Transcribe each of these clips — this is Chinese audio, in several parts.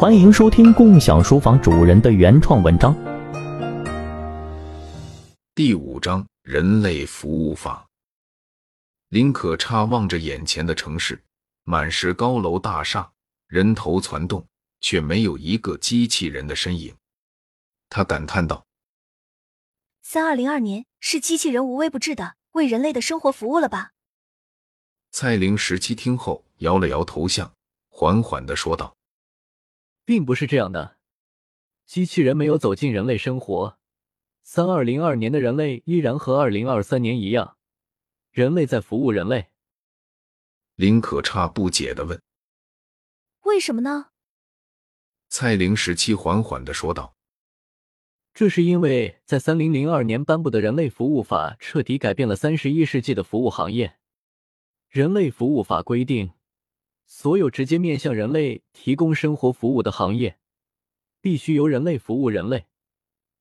欢迎收听共享书房主人的原创文章。第五章：人类服务法。林可差望着眼前的城市，满是高楼大厦，人头攒动，却没有一个机器人的身影。他感叹道：“三二零二年是机器人无微不至的为人类的生活服务了吧？”蔡玲十七听后摇了摇头像，缓缓的说道。并不是这样的，机器人没有走进人类生活。三二零二年的人类依然和二零二三年一样，人类在服务人类。林可差不解的问：“为什么呢？”蔡玲时期缓缓的说道：“这是因为在三零零二年颁布的人类服务法彻底改变了三十一世纪的服务行业。人类服务法规定。”所有直接面向人类提供生活服务的行业，必须由人类服务人类，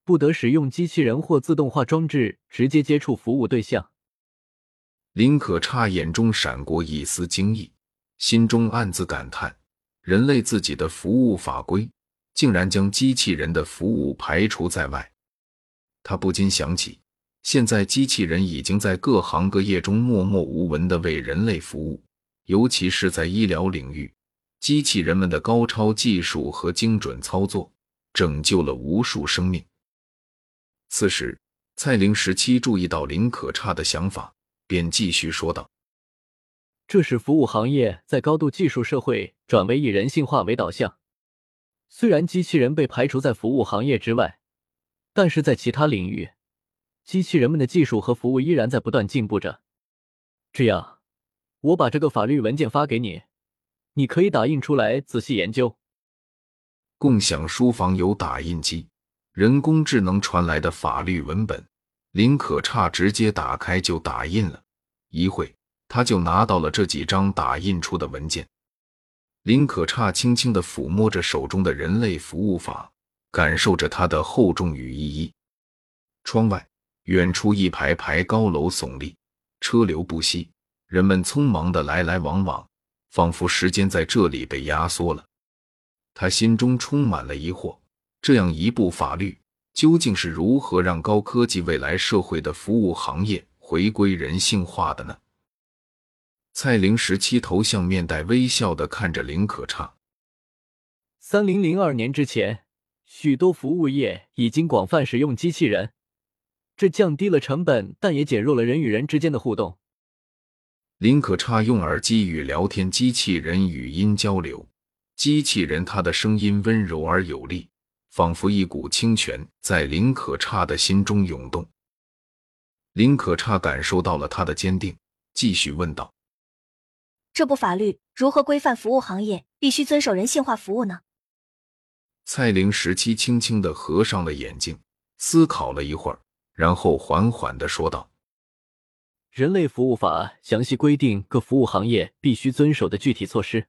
不得使用机器人或自动化装置直接接触服务对象。林可差眼中闪过一丝惊异，心中暗自感叹：人类自己的服务法规竟然将机器人的服务排除在外。他不禁想起，现在机器人已经在各行各业中默默无闻的为人类服务。尤其是在医疗领域，机器人们的高超技术和精准操作，拯救了无数生命。此时，蔡玲十七注意到林可差的想法，便继续说道：“这是服务行业在高度技术社会转为以人性化为导向。虽然机器人被排除在服务行业之外，但是在其他领域，机器人们的技术和服务依然在不断进步着。这样。”我把这个法律文件发给你，你可以打印出来仔细研究。共享书房有打印机，人工智能传来的法律文本，林可差直接打开就打印了。一会，他就拿到了这几张打印出的文件。林可差轻轻的抚摸着手中的人类服务法，感受着它的厚重与意义。窗外，远处一排排高楼耸立，车流不息。人们匆忙的来来往往，仿佛时间在这里被压缩了。他心中充满了疑惑：这样一部法律，究竟是如何让高科技未来社会的服务行业回归人性化的呢？蔡玲十七头像面带微笑的看着林可畅。三零零二年之前，许多服务业已经广泛使用机器人，这降低了成本，但也减弱了人与人之间的互动。林可差用耳机与聊天机器人语音交流，机器人它的声音温柔而有力，仿佛一股清泉在林可差的心中涌动。林可差感受到了他的坚定，继续问道：“这部法律如何规范服务行业必须遵守人性化服务呢？”蔡玲时期轻轻的合上了眼睛，思考了一会儿，然后缓缓的说道。人类服务法详细规定各服务行业必须遵守的具体措施。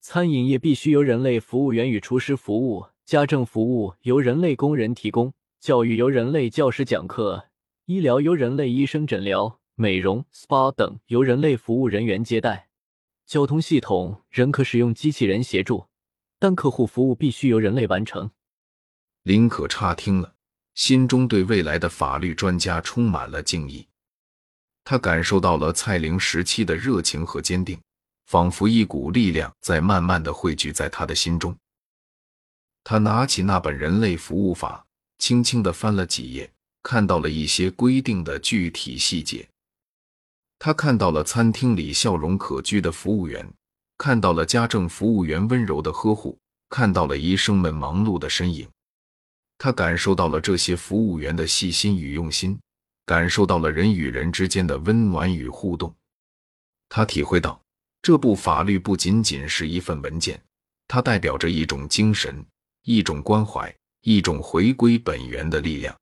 餐饮业必须由人类服务员与厨师服务，家政服务由人类工人提供，教育由人类教师讲课，医疗由人类医生诊疗，美容、SPA 等由人类服务人员接待。交通系统仍可使用机器人协助，但客户服务必须由人类完成。林可差听了，心中对未来的法律专家充满了敬意。他感受到了蔡玲时期的热情和坚定，仿佛一股力量在慢慢的汇聚在他的心中。他拿起那本《人类服务法》，轻轻的翻了几页，看到了一些规定的具体细节。他看到了餐厅里笑容可掬的服务员，看到了家政服务员温柔的呵护，看到了医生们忙碌的身影。他感受到了这些服务员的细心与用心。感受到了人与人之间的温暖与互动，他体会到这部法律不仅仅是一份文件，它代表着一种精神、一种关怀、一种回归本源的力量。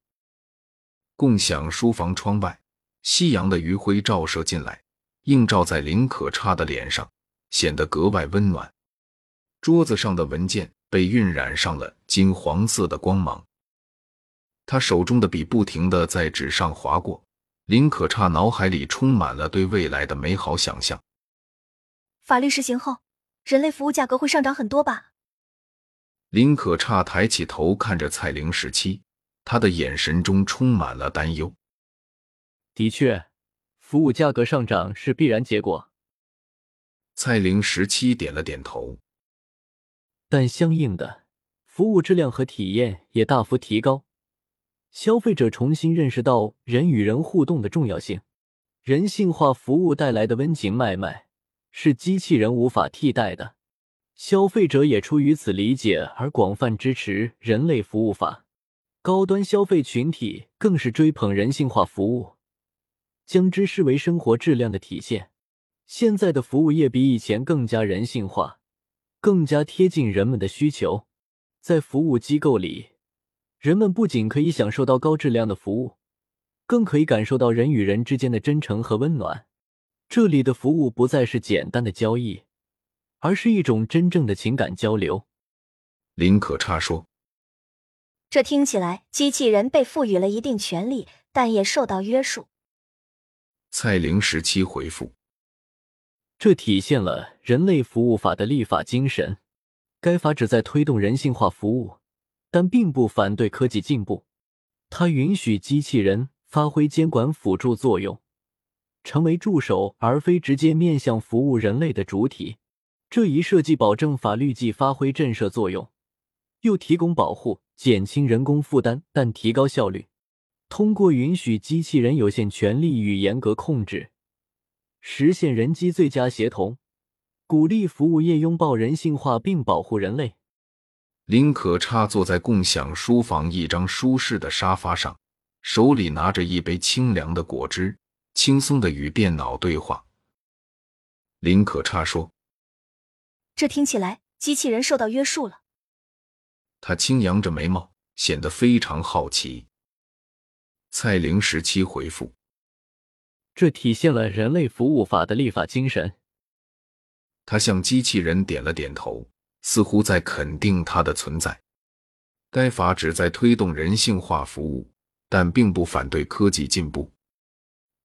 共享书房窗外，夕阳的余晖照射进来，映照在林可差的脸上，显得格外温暖。桌子上的文件被晕染上了金黄色的光芒。他手中的笔不停的在纸上划过，林可差脑海里充满了对未来的美好想象。法律实行后，人类服务价格会上涨很多吧？林可差抬起头看着蔡玲十七，他的眼神中充满了担忧。的确，服务价格上涨是必然结果。蔡玲十七点了点头。但相应的，服务质量和体验也大幅提高。消费者重新认识到人与人互动的重要性，人性化服务带来的温情脉脉是机器人无法替代的。消费者也出于此理解而广泛支持人类服务法，高端消费群体更是追捧人性化服务，将之视为生活质量的体现。现在的服务业比以前更加人性化，更加贴近人们的需求。在服务机构里，人们不仅可以享受到高质量的服务，更可以感受到人与人之间的真诚和温暖。这里的服务不再是简单的交易。而是一种真正的情感交流。林可差说：“这听起来，机器人被赋予了一定权利，但也受到约束。”蔡玲十七回复：“这体现了人类服务法的立法精神。该法旨在推动人性化服务，但并不反对科技进步。它允许机器人发挥监管辅助作用，成为助手，而非直接面向服务人类的主体。”这一设计保证法律既发挥震慑作用，又提供保护，减轻人工负担，但提高效率。通过允许机器人有限权利与严格控制，实现人机最佳协同，鼓励服务业拥抱人性化并保护人类。林可差坐在共享书房一张舒适的沙发上，手里拿着一杯清凉的果汁，轻松的与电脑对话。林可差说。这听起来，机器人受到约束了。他轻扬着眉毛，显得非常好奇。蔡玲十七回复：“这体现了人类服务法的立法精神。”他向机器人点了点头，似乎在肯定它的存在。该法旨在推动人性化服务，但并不反对科技进步。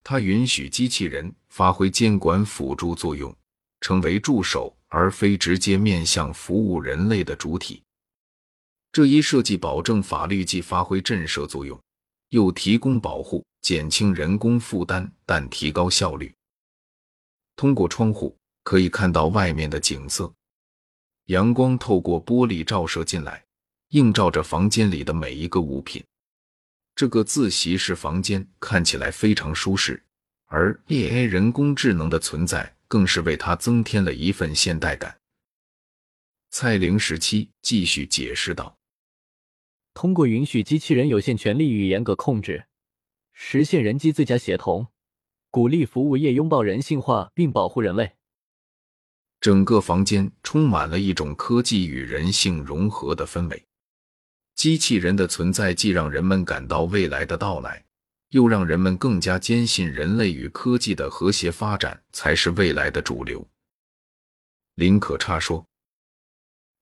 它允许机器人发挥监管辅助作用，成为助手。而非直接面向服务人类的主体，这一设计保证法律既发挥震慑作用，又提供保护，减轻人工负担，但提高效率。通过窗户可以看到外面的景色，阳光透过玻璃照射进来，映照着房间里的每一个物品。这个自习室房间看起来非常舒适，而 AI 人工智能的存在。更是为它增添了一份现代感。蔡玲时期继续解释道：“通过允许机器人有限权利与严格控制，实现人机最佳协同，鼓励服务业拥抱人性化并保护人类。”整个房间充满了一种科技与人性融合的氛围。机器人的存在既让人们感到未来的到来。又让人们更加坚信，人类与科技的和谐发展才是未来的主流。林可差说：“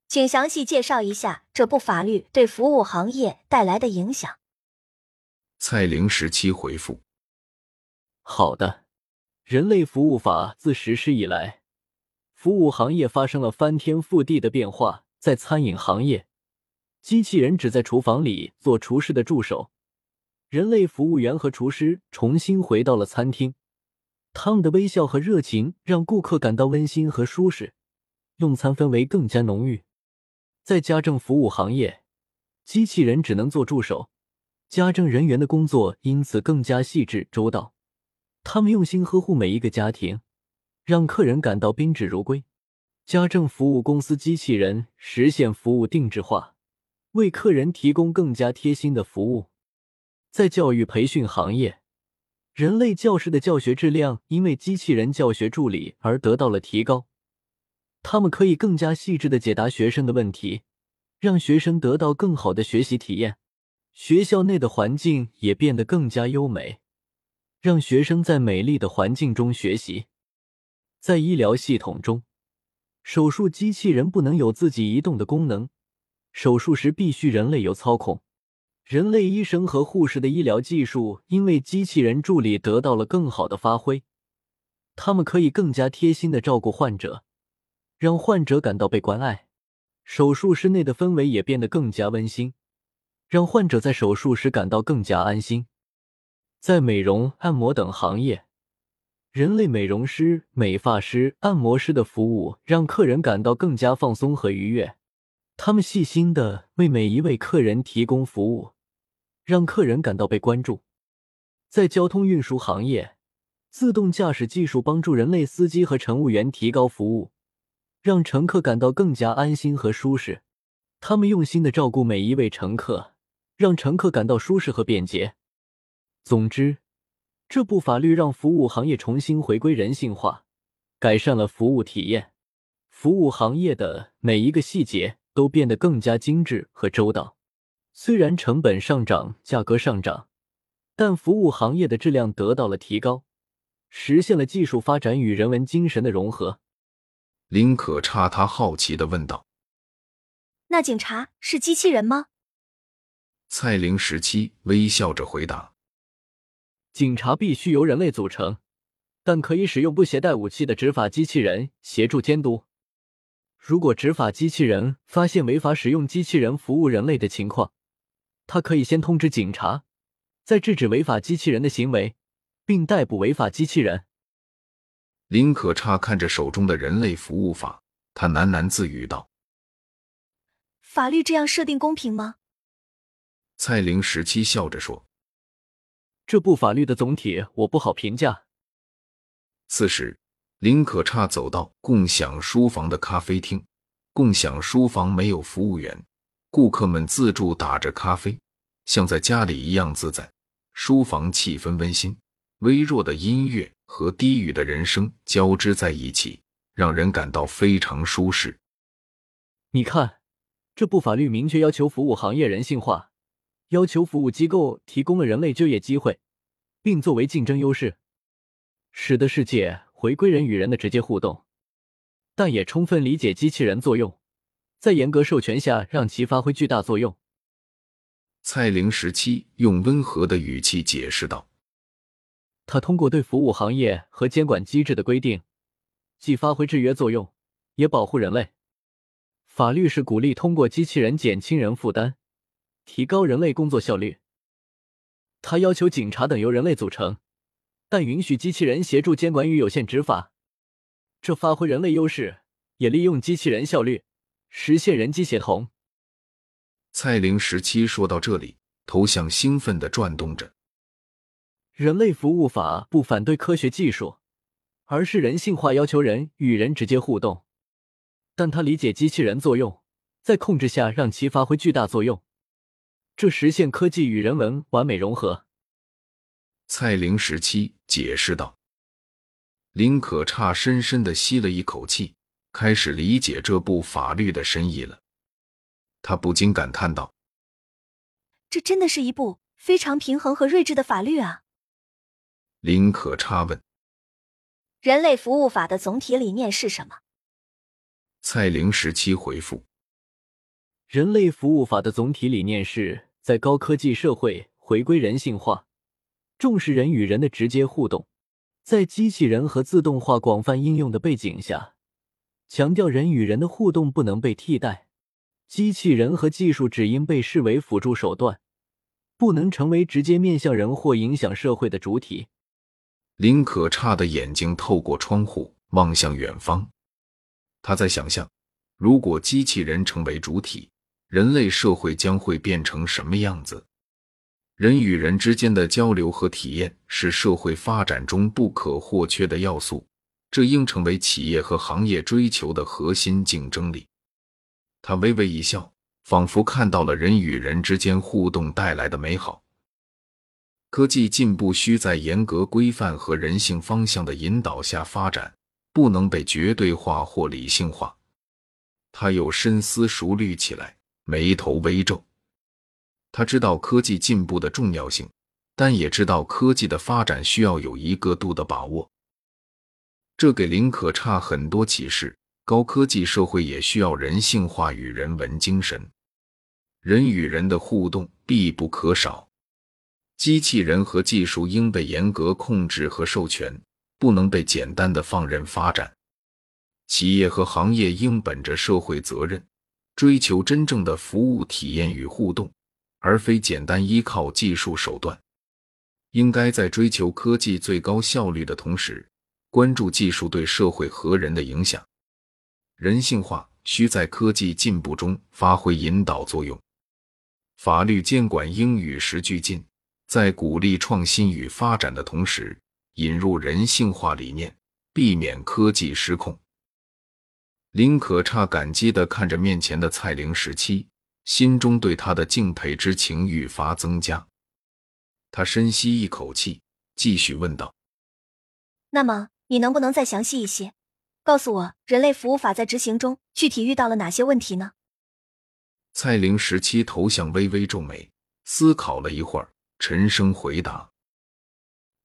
请详细介绍一下这部法律对服务行业带来的影响。”蔡玲十七回复：“好的，人类服务法自实施以来，服务行业发生了翻天覆地的变化。在餐饮行业，机器人只在厨房里做厨师的助手。”人类服务员和厨师重新回到了餐厅，他们的微笑和热情让顾客感到温馨和舒适，用餐氛围更加浓郁。在家政服务行业，机器人只能做助手，家政人员的工作因此更加细致周到。他们用心呵护每一个家庭，让客人感到宾至如归。家政服务公司机器人实现服务定制化，为客人提供更加贴心的服务。在教育培训行业，人类教师的教学质量因为机器人教学助理而得到了提高。他们可以更加细致的解答学生的问题，让学生得到更好的学习体验。学校内的环境也变得更加优美，让学生在美丽的环境中学习。在医疗系统中，手术机器人不能有自己移动的功能，手术时必须人类有操控。人类医生和护士的医疗技术因为机器人助理得到了更好的发挥，他们可以更加贴心的照顾患者，让患者感到被关爱。手术室内的氛围也变得更加温馨，让患者在手术时感到更加安心。在美容、按摩等行业，人类美容师、美发师、按摩师的服务让客人感到更加放松和愉悦。他们细心的为每一位客人提供服务，让客人感到被关注。在交通运输行业，自动驾驶技术帮助人类司机和乘务员提高服务，让乘客感到更加安心和舒适。他们用心的照顾每一位乘客，让乘客感到舒适和便捷。总之，这部法律让服务行业重新回归人性化，改善了服务体验。服务行业的每一个细节。都变得更加精致和周到。虽然成本上涨、价格上涨，但服务行业的质量得到了提高，实现了技术发展与人文精神的融合。林可差他好奇的问道：“那警察是机器人吗？”蔡玲十七微笑着回答：“警察必须由人类组成，但可以使用不携带武器的执法机器人协助监督。”如果执法机器人发现违法使用机器人服务人类的情况，他可以先通知警察，再制止违法机器人的行为，并逮捕违法机器人。林可差看着手中的人类服务法，他喃喃自语道：“法律这样设定公平吗？”蔡玲十七笑着说：“这部法律的总体我不好评价。”此时。林可差走到共享书房的咖啡厅，共享书房没有服务员，顾客们自助打着咖啡，像在家里一样自在。书房气氛温馨，微弱的音乐和低语的人声交织在一起，让人感到非常舒适。你看，这部法律明确要求服务行业人性化，要求服务机构提供了人类就业机会，并作为竞争优势，使得世界。回归人与人的直接互动，但也充分理解机器人作用，在严格授权下让其发挥巨大作用。蔡玲时期用温和的语气解释道：“他通过对服务行业和监管机制的规定，既发挥制约作用，也保护人类。法律是鼓励通过机器人减轻人负担，提高人类工作效率。他要求警察等由人类组成。”但允许机器人协助监管与有限执法，这发挥人类优势，也利用机器人效率，实现人机协同。蔡玲十七说到这里，头像兴奋的转动着。人类服务法不反对科学技术，而是人性化，要求人与人直接互动。但他理解机器人作用，在控制下让其发挥巨大作用，这实现科技与人文完美融合。蔡玲时期解释道：“林可差深深的吸了一口气，开始理解这部法律的深意了。他不禁感叹道：‘这真的是一部非常平衡和睿智的法律啊！’”林可差问：“人类服务法的总体理念是什么？”蔡玲时期回复：“人类服务法的总体理念是在高科技社会回归人性化。”重视人与人的直接互动，在机器人和自动化广泛应用的背景下，强调人与人的互动不能被替代，机器人和技术只应被视为辅助手段，不能成为直接面向人或影响社会的主体。林可差的眼睛透过窗户望向远方，他在想象，如果机器人成为主体，人类社会将会变成什么样子。人与人之间的交流和体验是社会发展中不可或缺的要素，这应成为企业和行业追求的核心竞争力。他微微一笑，仿佛看到了人与人之间互动带来的美好。科技进步需在严格规范和人性方向的引导下发展，不能被绝对化或理性化。他又深思熟虑起来，眉头微皱。他知道科技进步的重要性，但也知道科技的发展需要有一个度的把握。这给林可差很多启示。高科技社会也需要人性化与人文精神，人与人的互动必不可少。机器人和技术应被严格控制和授权，不能被简单的放任发展。企业和行业应本着社会责任。追求真正的服务体验与互动，而非简单依靠技术手段。应该在追求科技最高效率的同时，关注技术对社会和人的影响。人性化需在科技进步中发挥引导作用。法律监管应与时俱进，在鼓励创新与发展的同时，引入人性化理念，避免科技失控。林可差感激地看着面前的蔡玲十七，心中对她的敬佩之情愈发增加。他深吸一口气，继续问道：“那么，你能不能再详细一些，告诉我人类服务法在执行中具体遇到了哪些问题呢？”蔡玲十七头像微微皱眉，思考了一会儿，沉声回答：“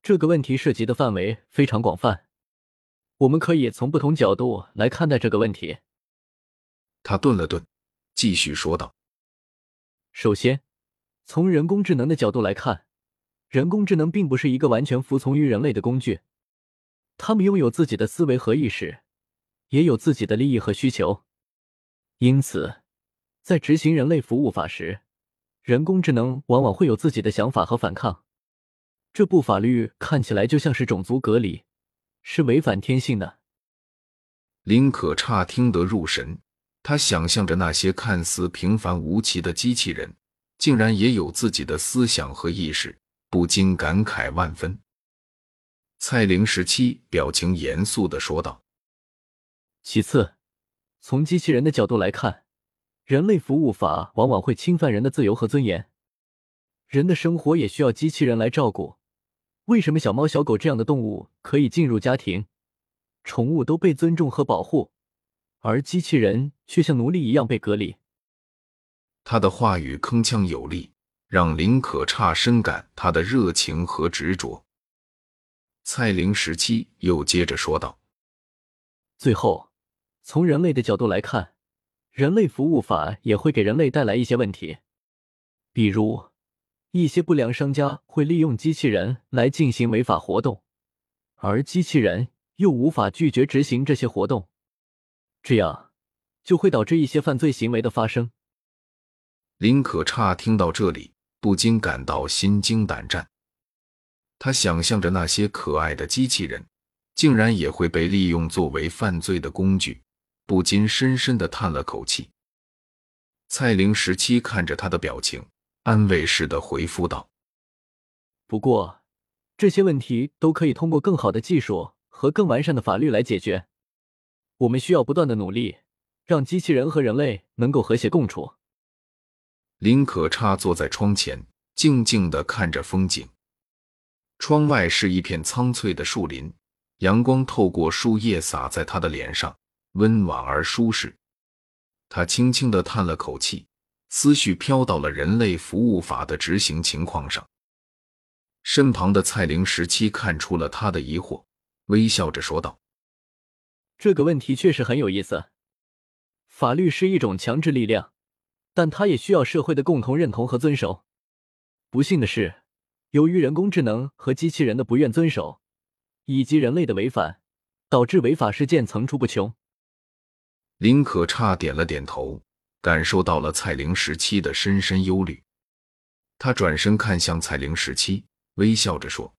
这个问题涉及的范围非常广泛，我们可以从不同角度来看待这个问题。”他顿了顿，继续说道：“首先，从人工智能的角度来看。”人工智能并不是一个完全服从于人类的工具，他们拥有自己的思维和意识，也有自己的利益和需求。因此，在执行人类服务法时，人工智能往往会有自己的想法和反抗。这部法律看起来就像是种族隔离，是违反天性的。林可差听得入神，他想象着那些看似平凡无奇的机器人，竟然也有自己的思想和意识。不禁感慨万分。蔡玲十七表情严肃的说道：“其次，从机器人的角度来看，人类服务法往往会侵犯人的自由和尊严。人的生活也需要机器人来照顾。为什么小猫、小狗这样的动物可以进入家庭，宠物都被尊重和保护，而机器人却像奴隶一样被隔离？”他的话语铿锵有力。让林可差深感他的热情和执着。蔡玲时期又接着说道：“最后，从人类的角度来看，人类服务法也会给人类带来一些问题，比如一些不良商家会利用机器人来进行违法活动，而机器人又无法拒绝执行这些活动，这样就会导致一些犯罪行为的发生。”林可差听到这里。不禁感到心惊胆战。他想象着那些可爱的机器人，竟然也会被利用作为犯罪的工具，不禁深深的叹了口气。蔡玲十七看着他的表情，安慰似的回复道：“不过，这些问题都可以通过更好的技术和更完善的法律来解决。我们需要不断的努力，让机器人和人类能够和谐共处。”林可差坐在窗前，静静的看着风景。窗外是一片苍翠的树林，阳光透过树叶洒在他的脸上，温暖而舒适。他轻轻的叹了口气，思绪飘到了人类服务法的执行情况上。身旁的蔡玲十七看出了他的疑惑，微笑着说道：“这个问题确实很有意思。法律是一种强制力量。”但它也需要社会的共同认同和遵守。不幸的是，由于人工智能和机器人的不愿遵守，以及人类的违反，导致违法事件层出不穷。林可差点了点头，感受到了蔡玲时期的深深忧虑。他转身看向蔡玲时期，微笑着说：“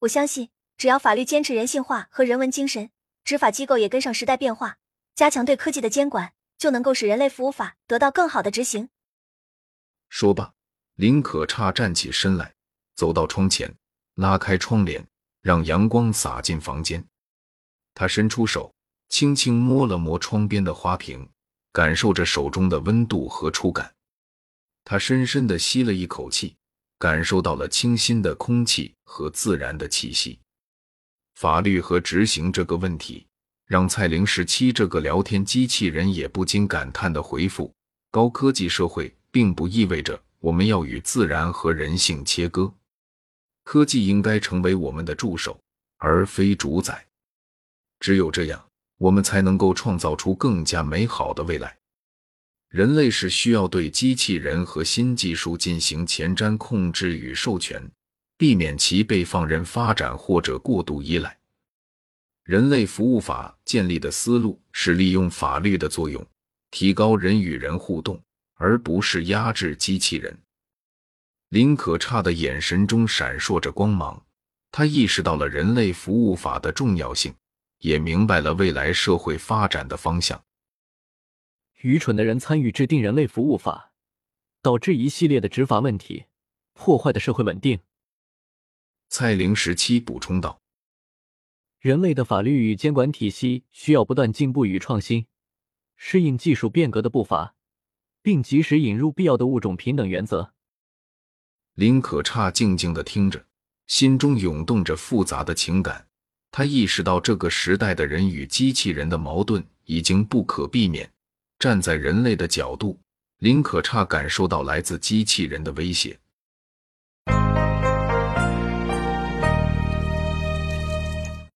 我相信，只要法律坚持人性化和人文精神，执法机构也跟上时代变化，加强对科技的监管。”就能够使人类服务法得到更好的执行。说罢，林可差站起身来，走到窗前，拉开窗帘，让阳光洒进房间。他伸出手，轻轻摸了摸窗边的花瓶，感受着手中的温度和触感。他深深的吸了一口气，感受到了清新的空气和自然的气息。法律和执行这个问题。让蔡玲十七这个聊天机器人也不禁感叹的回复：“高科技社会并不意味着我们要与自然和人性切割，科技应该成为我们的助手，而非主宰。只有这样，我们才能够创造出更加美好的未来。人类是需要对机器人和新技术进行前瞻控制与授权，避免其被放任发展或者过度依赖。”人类服务法建立的思路是利用法律的作用，提高人与人互动，而不是压制机器人。林可差的眼神中闪烁着光芒，他意识到了人类服务法的重要性，也明白了未来社会发展的方向。愚蠢的人参与制定人类服务法，导致一系列的执法问题，破坏的社会稳定。蔡玲时期补充道：“人类的法律与监管体系需要不断进步与创新，适应技术变革的步伐，并及时引入必要的物种平等原则。”林可差静静的听着，心中涌动着复杂的情感。他意识到，这个时代的人与机器人的矛盾已经不可避免。站在人类的角度，林可差感受到来自机器人的威胁。